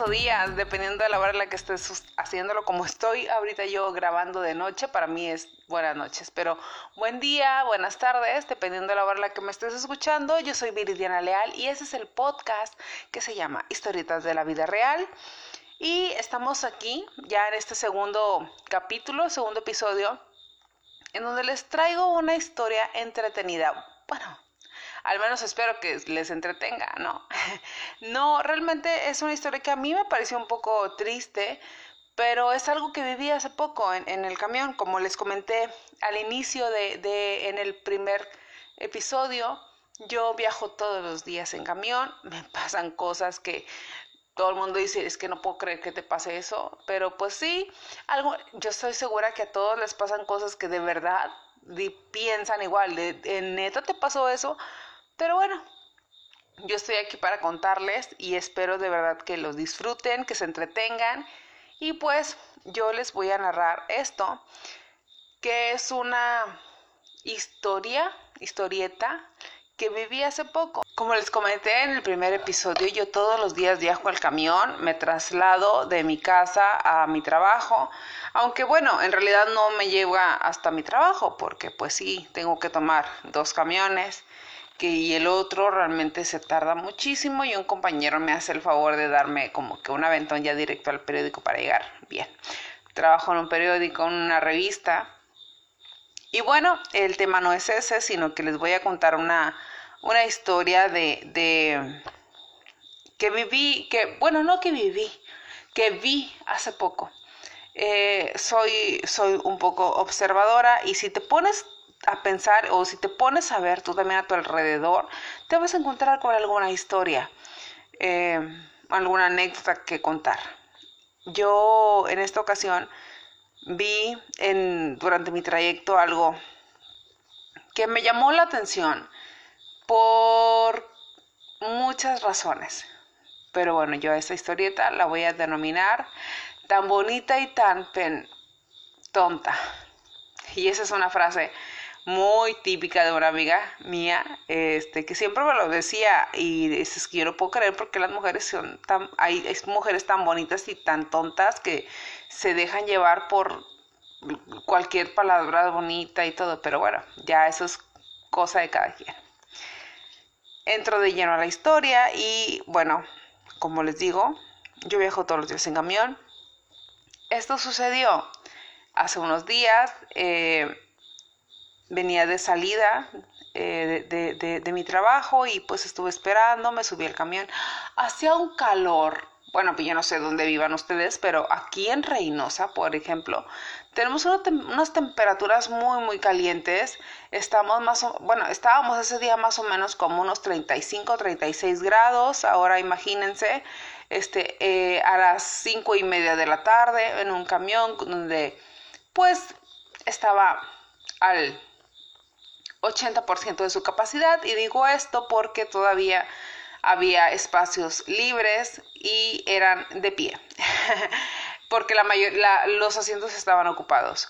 o días, dependiendo de la hora en la que estés haciéndolo, como estoy ahorita yo grabando de noche, para mí es buenas noches, pero buen día, buenas tardes, dependiendo de la hora en la que me estés escuchando. Yo soy Viridiana Leal y ese es el podcast que se llama Historietas de la Vida Real. Y estamos aquí ya en este segundo capítulo, segundo episodio, en donde les traigo una historia entretenida. Bueno, al menos espero que les entretenga, ¿no? no, realmente es una historia que a mí me pareció un poco triste, pero es algo que viví hace poco en, el camión, como les comenté al inicio de, de, en el primer episodio. Yo viajo todos los días en camión, me pasan cosas que todo el mundo dice, es que no puedo creer que te pase eso, pero pues sí, algo, yo estoy segura que a todos les pasan cosas que de verdad piensan igual, de, de neta te pasó eso, pero bueno, yo estoy aquí para contarles y espero de verdad que los disfruten, que se entretengan y pues yo les voy a narrar esto, que es una historia, historieta que viví hace poco. Como les comenté en el primer episodio, yo todos los días viajo al camión, me traslado de mi casa a mi trabajo, aunque bueno, en realidad no me lleva hasta mi trabajo, porque pues sí, tengo que tomar dos camiones que y el otro realmente se tarda muchísimo y un compañero me hace el favor de darme como que un aventón ya directo al periódico para llegar bien. Trabajo en un periódico, en una revista. Y bueno, el tema no es ese, sino que les voy a contar una, una historia de, de que viví, que bueno, no que viví, que vi hace poco. Eh, soy, soy un poco observadora y si te pones a pensar o si te pones a ver tú también a tu alrededor, te vas a encontrar con alguna historia, eh, alguna anécdota que contar. Yo en esta ocasión vi en, durante mi trayecto algo que me llamó la atención por muchas razones. Pero bueno, yo esta historieta la voy a denominar tan bonita y tan tonta. Y esa es una frase muy típica de una amiga mía, este, que siempre me lo decía y es que yo no puedo creer porque las mujeres son tan, hay, mujeres tan bonitas y tan tontas que se dejan llevar por cualquier palabra bonita y todo, pero bueno, ya eso es cosa de cada quien. Entro de lleno a la historia y bueno, como les digo, yo viajo todos los días en camión. Esto sucedió hace unos días. Eh, venía de salida eh, de, mi trabajo y pues estuve esperando, me subí al camión. Hacía un calor. Bueno, pues yo no sé dónde vivan ustedes, pero aquí en Reynosa, por ejemplo, tenemos unas temperaturas muy, muy calientes. Estamos más, bueno, estábamos ese día más o menos como unos 35, 36 grados. Ahora imagínense, este, eh, a las cinco y media de la tarde en un camión donde, pues, estaba al 80% de su capacidad y digo esto porque todavía había espacios libres y eran de pie porque la mayor, los asientos estaban ocupados.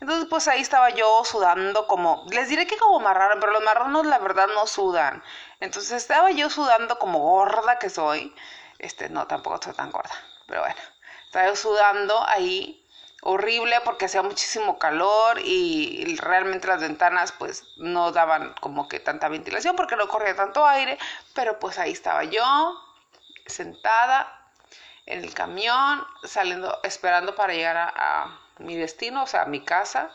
Entonces, pues ahí estaba yo sudando como, les diré que como marrano, pero los marranos la verdad no sudan. Entonces estaba yo sudando como gorda que soy. Este, no, tampoco soy tan gorda, pero bueno, estaba sudando ahí horrible porque hacía muchísimo calor y realmente las ventanas pues no daban como que tanta ventilación porque no corría tanto aire, pero pues ahí estaba yo sentada en el camión, saliendo, esperando para llegar a, mi destino, o sea, a mi casa.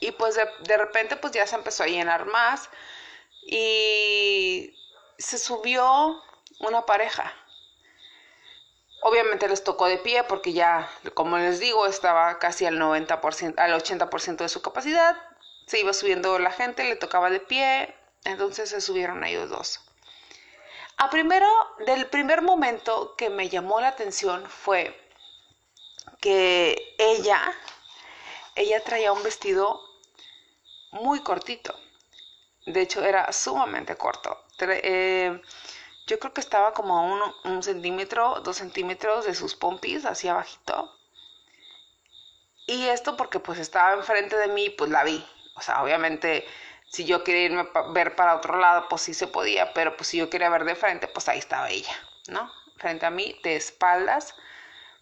Y pues de, de repente pues ya se empezó a llenar más y se subió una pareja Obviamente les tocó de pie porque ya, como les digo, estaba casi al 90%, al 80% de su capacidad. Se iba subiendo la gente, le tocaba de pie, entonces se subieron ellos dos. A primero, del primer momento que me llamó la atención fue que ella, ella traía un vestido muy cortito. De hecho, era sumamente corto. Eh, yo creo que estaba como a un, centímetro, dos centímetros de sus pompis, hacia abajito. Y esto porque pues estaba enfrente de mí, pues la vi. O sea, obviamente si yo quería irme a ver para otro lado, pues sí se podía, pero pues si yo quería ver de frente, pues ahí estaba ella, ¿no? frente a mí, de espaldas.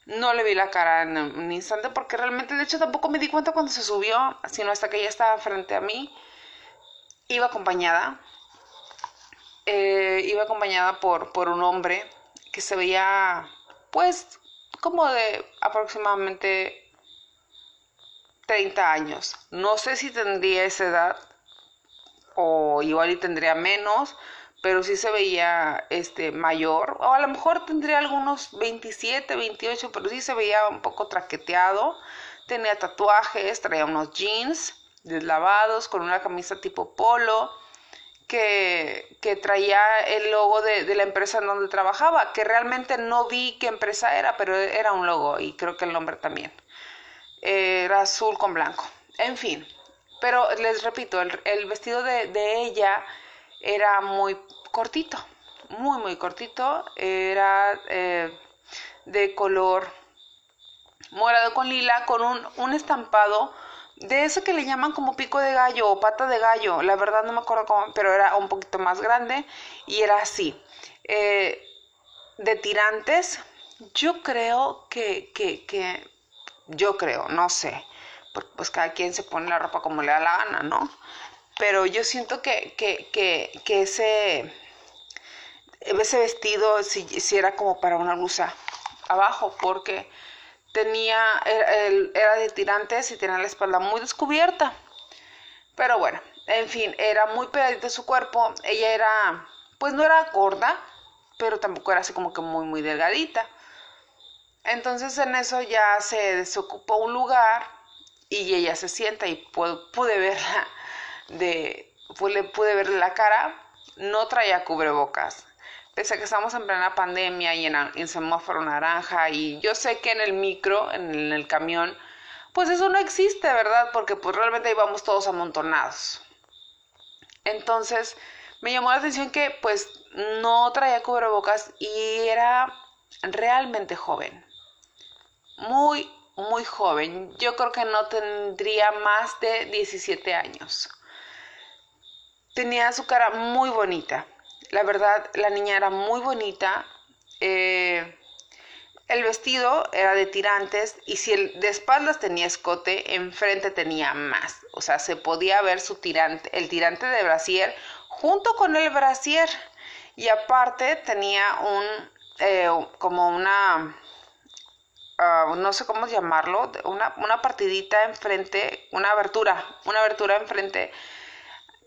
No le vi la cara en un instante porque realmente, de hecho, tampoco me di cuenta cuando se subió, sino hasta que ella estaba frente a mí. Iba acompañada. Eh, iba acompañada por, por un hombre que se veía, pues, como de aproximadamente 30 años. No sé si tendría esa edad o igual y tendría menos, pero sí se veía este mayor, o a lo mejor tendría algunos 27, 28, pero sí se veía un poco traqueteado. Tenía tatuajes, traía unos jeans deslavados con una camisa tipo polo. Que, traía el logo de, la empresa en donde trabajaba, que realmente no vi qué empresa era, pero era un logo y creo que el nombre también. Era azul con blanco. En fin, pero les repito, el, vestido de, de, ella era muy cortito, muy, muy cortito. Era eh, de color morado con lila, con un, un estampado de eso que le llaman como pico de gallo o pata de gallo, la verdad no me acuerdo cómo, pero era un poquito más grande y era así. Eh, de tirantes, yo creo que, que, que, yo creo, no sé, pues cada quien se pone la ropa como le da la gana, ¿no? Pero yo siento que, que, que, que ese, ese vestido si, si, era como para una blusa abajo, porque tenía, era, de tirantes y tenía la espalda muy descubierta. Pero bueno, en fin, era muy pegadita su cuerpo. Ella era, pues no era gorda, pero tampoco era así como que muy, muy delgadita. Entonces en eso ya se desocupó un lugar y ella se sienta y pude, verla de pude, pude ver la cara no traía cubrebocas pese a que estamos en plena pandemia y en, semáforo naranja y yo sé que en el micro en el, camión pues eso no existe verdad porque pues realmente íbamos todos amontonados entonces me llamó la atención que pues no traía cubrebocas y era realmente joven muy muy joven. Yo creo que no tendría más de 17 años. Tenía su cara muy bonita. La verdad, la niña era muy bonita. Eh, el vestido era de tirantes y si el de espaldas tenía escote, enfrente tenía más. O sea, se podía ver su tirante, el tirante de brasier junto con el brasier. Y aparte tenía un, eh, como una, Ah, no sé cómo llamarlo, una, una partidita enfrente, una abertura, una abertura enfrente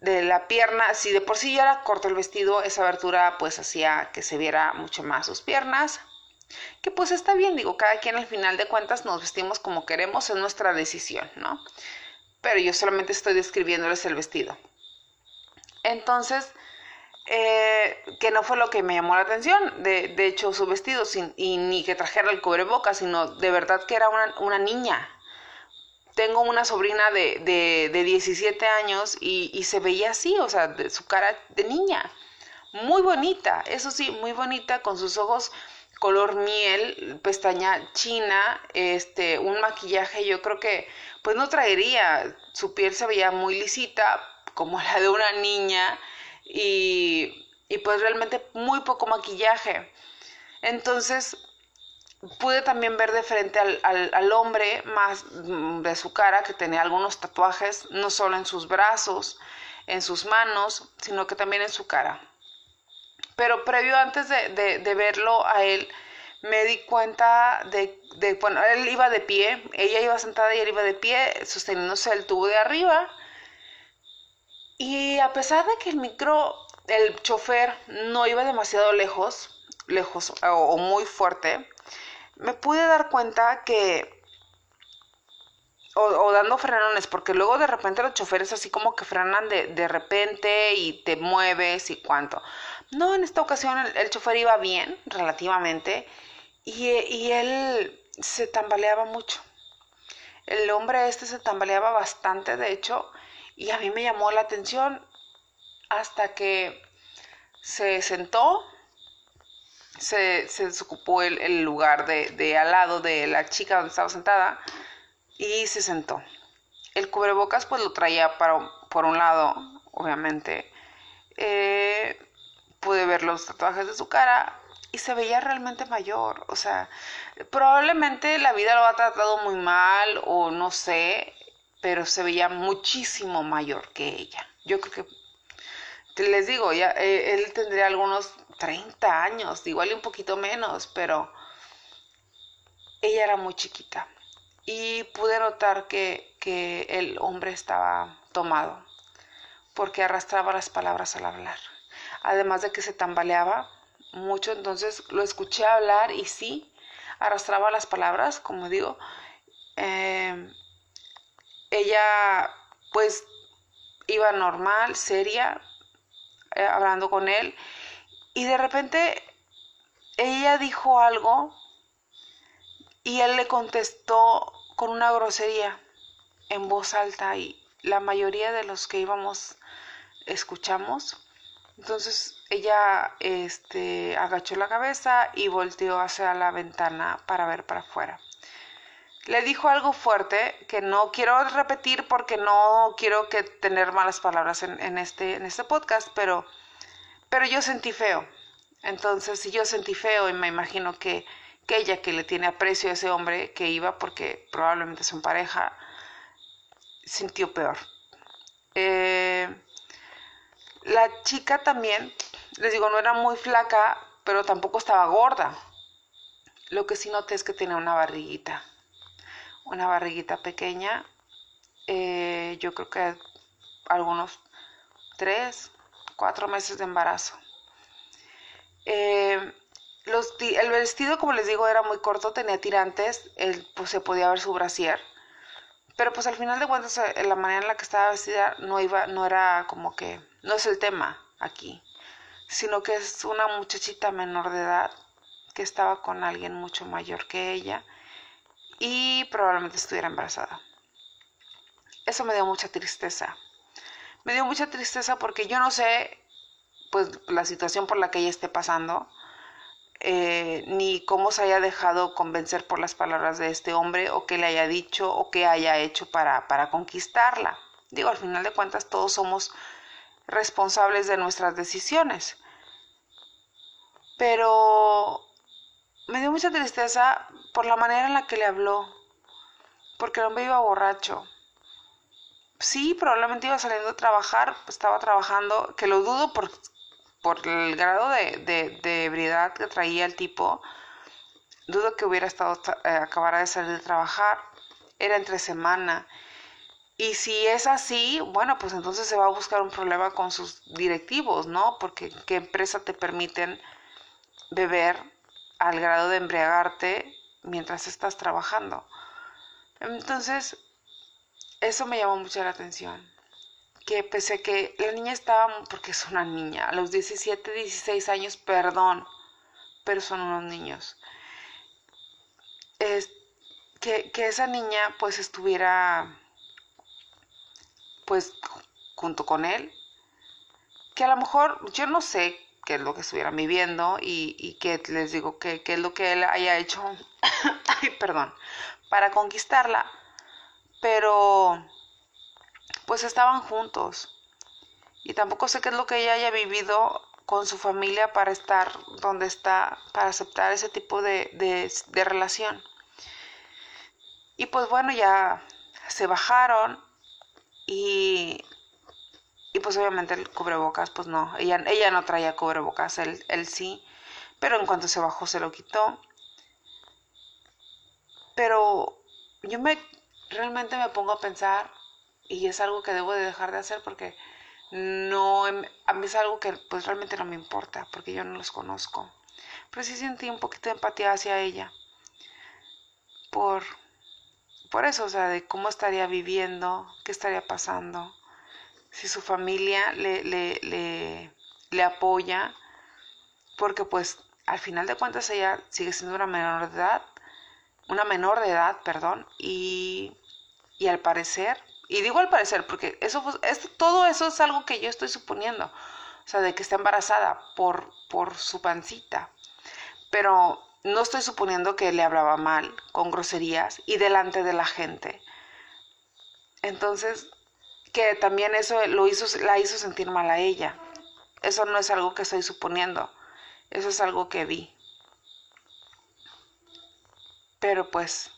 de la pierna, si de por sí ya era corto el vestido, esa abertura pues hacía que se viera mucho más sus piernas, que pues está bien, digo, cada quien al final de cuentas nos vestimos como queremos, es nuestra decisión, ¿no? Pero yo solamente estoy describiéndoles el vestido. Entonces, eh, que no fue lo que me llamó la atención, de, de hecho su vestido, sin, y ni que trajera el cubreboca, sino de verdad que era una niña. Tengo una sobrina de, de, de 17 años y, y, se veía así, o sea, de su cara de niña. Muy bonita, eso sí, muy bonita, con sus ojos color miel, pestaña china, este, un maquillaje, yo creo que pues no traería, su piel se veía muy lisita, como la de una niña, y, y pues realmente muy poco maquillaje. Entonces pude también ver de frente al, al, hombre más de su cara que tenía algunos tatuajes, no solo en sus brazos, en sus manos, sino que también en su cara. Pero previo antes de, de, de verlo a él, me di cuenta de, de, bueno, él iba de pie, ella iba sentada y él iba de pie, sosteniéndose el tubo de arriba, y a pesar de que el micro, el chofer no iba demasiado lejos, lejos o, muy fuerte, me pude dar cuenta que o, dando frenones, porque luego de repente los choferes así como que frenan de, de repente y te mueves y cuánto. No, en esta ocasión el, el chofer iba bien, relativamente, y, y, él se tambaleaba mucho. El hombre este se tambaleaba bastante, de hecho, y a mí me llamó la atención hasta que se sentó, se, se desocupó el, lugar de, de, al lado de la chica donde estaba sentada y se sentó. El cubrebocas pues lo traía para, por un lado, obviamente. Eh, pude ver los tatuajes de su cara y se veía realmente mayor. O sea, probablemente la vida lo ha tratado muy mal o no sé, pero se veía muchísimo mayor que ella. Yo creo que, les digo, ya, eh, él tendría algunos 30 años, igual y un poquito menos, pero ella era muy chiquita. Y pude notar que, que el hombre estaba tomado, porque arrastraba las palabras al hablar. Además de que se tambaleaba mucho, entonces lo escuché hablar y sí, arrastraba las palabras, como digo. Em, ella pues iba normal, seria, eh, hablando con él, y de repente ella dijo algo y él le contestó con una grosería en voz alta y la mayoría de los que íbamos escuchamos entonces ella este, agachó la cabeza y volteó hacia la ventana para ver para afuera. Le dijo algo fuerte que no quiero repetir porque no quiero que tener malas palabras en, este, en este podcast, pero, pero yo sentí feo. Entonces, si yo sentí feo y me imagino que, que ella que le tiene aprecio a ese hombre que iba porque probablemente son pareja, sintió peor. Eh, la chica también, les digo, no era muy flaca, pero tampoco estaba gorda. Lo que sí noté es que tenía una barriguita, una barriguita pequeña. Eh, yo creo que algunos tres, cuatro meses de embarazo. Eh, el vestido, como les digo, era muy corto, tenía tirantes, pues se podía ver su brasier. Pero pues al final de cuentas, eh, la manera en la que estaba vestida no iba, no era como que no es el tema aquí, sino que es una muchachita menor de edad que estaba con alguien mucho mayor que ella y probablemente estuviera embarazada. Eso me dio mucha tristeza. Me dio mucha tristeza porque yo no sé pues la situación por la que ella esté pasando, eh, ni cómo se haya dejado convencer por las palabras de este hombre o qué le haya dicho o qué haya hecho para, para conquistarla. Digo, al final de cuentas todos somos responsables de nuestras decisiones. Pero me dio mucha tristeza por la manera en la que le habló, porque el hombre iba borracho. Sí, probablemente iba saliendo a trabajar, estaba trabajando, que lo dudo por, por el grado de, de, ebriedad que traía el tipo. Dudo que hubiera estado, eh, acabara de salir de trabajar. Era entre semana y si es así, bueno, pues entonces se va a buscar un problema con sus directivos, ¿no? Porque ¿qué empresa te permiten beber al grado de embriagarte mientras estás trabajando? Entonces, eso me llamó mucho la atención. Que pese que la niña estaba, porque es una niña, a los 17, 16 años, perdón, pero son unos niños. Es, que, que esa niña pues estuviera pues junto con él, que a lo mejor yo no sé qué es lo que estuvieran viviendo y, y que les digo que, es lo que él haya hecho, ay, perdón, para conquistarla, pero pues estaban juntos y tampoco sé qué es lo que ella haya vivido con su familia para estar donde está, para aceptar ese tipo de, de, relación. Y pues bueno, ya se bajaron y, y pues obviamente el cubrebocas, pues no, ella, ella no traía cubrebocas, él, él sí, pero en cuanto se bajó se lo quitó. Pero yo me realmente me pongo a pensar y es algo que debo de dejar de hacer porque no em, a mí es algo que pues realmente no me importa porque yo no los conozco. Pero sí sentí un poquito de empatía hacia ella por por eso, o sea, de cómo estaría viviendo, qué estaría pasando, si su familia le, le, le, le apoya, porque pues al final de cuentas ella sigue siendo una menor de edad, una menor de edad, perdón, y, y al parecer, y digo al parecer, porque eso, es, todo eso es algo que yo estoy suponiendo, o sea, de que está embarazada por, por su pancita, pero no estoy suponiendo que le hablaba mal, con groserías y delante de la gente. Entonces, que también eso lo hizo, la hizo sentir mal a ella. Eso no es algo que estoy suponiendo, eso es algo que vi. Pero pues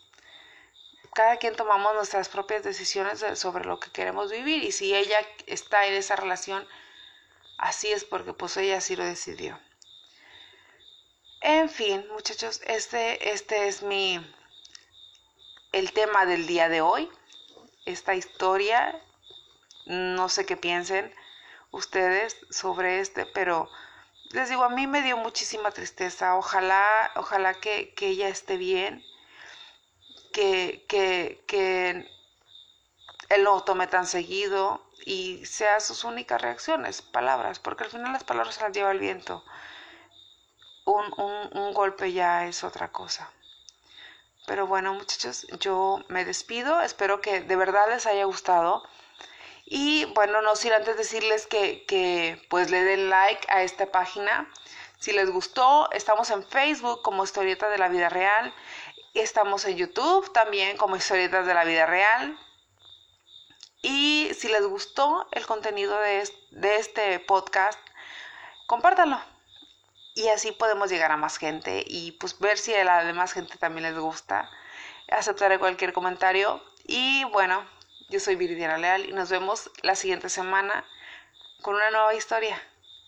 cada quien tomamos nuestras propias decisiones sobre lo que queremos vivir y si ella está en esa relación, así es porque pues ella sí lo decidió. En fin, muchachos, este, este es mi el tema del día de hoy. Esta historia, no sé qué piensen ustedes sobre este, pero les digo, a mí me dio muchísima tristeza. Ojalá, ojalá que, ella esté bien, que, que, que él no tome tan seguido y sea sus únicas reacciones, palabras, porque al final las palabras las lleva el viento. Un, un, un golpe ya es otra cosa. Pero bueno, muchachos, yo me despido. Espero que de verdad les haya gustado. Y bueno, no sin antes decirles que, que pues le den like a esta página. Si les gustó, estamos en Facebook como Historietas de la Vida Real. Estamos en YouTube también como Historietas de la Vida Real. Y si les gustó el contenido de, de este podcast, compártanlo. Y así podemos llegar a más gente y pues ver si a la demás gente también les gusta. Aceptaré cualquier comentario. Y bueno, yo soy Viridiana Leal y nos vemos la siguiente semana con una nueva historia.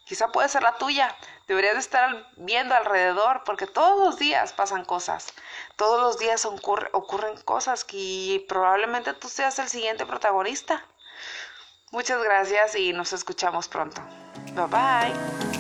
Quizá puede ser la tuya. Deberías de estar viendo alrededor porque todos los días pasan cosas. Todos los días ocurren cosas que probablemente tú seas el siguiente protagonista. Muchas gracias y nos escuchamos pronto. Bye bye.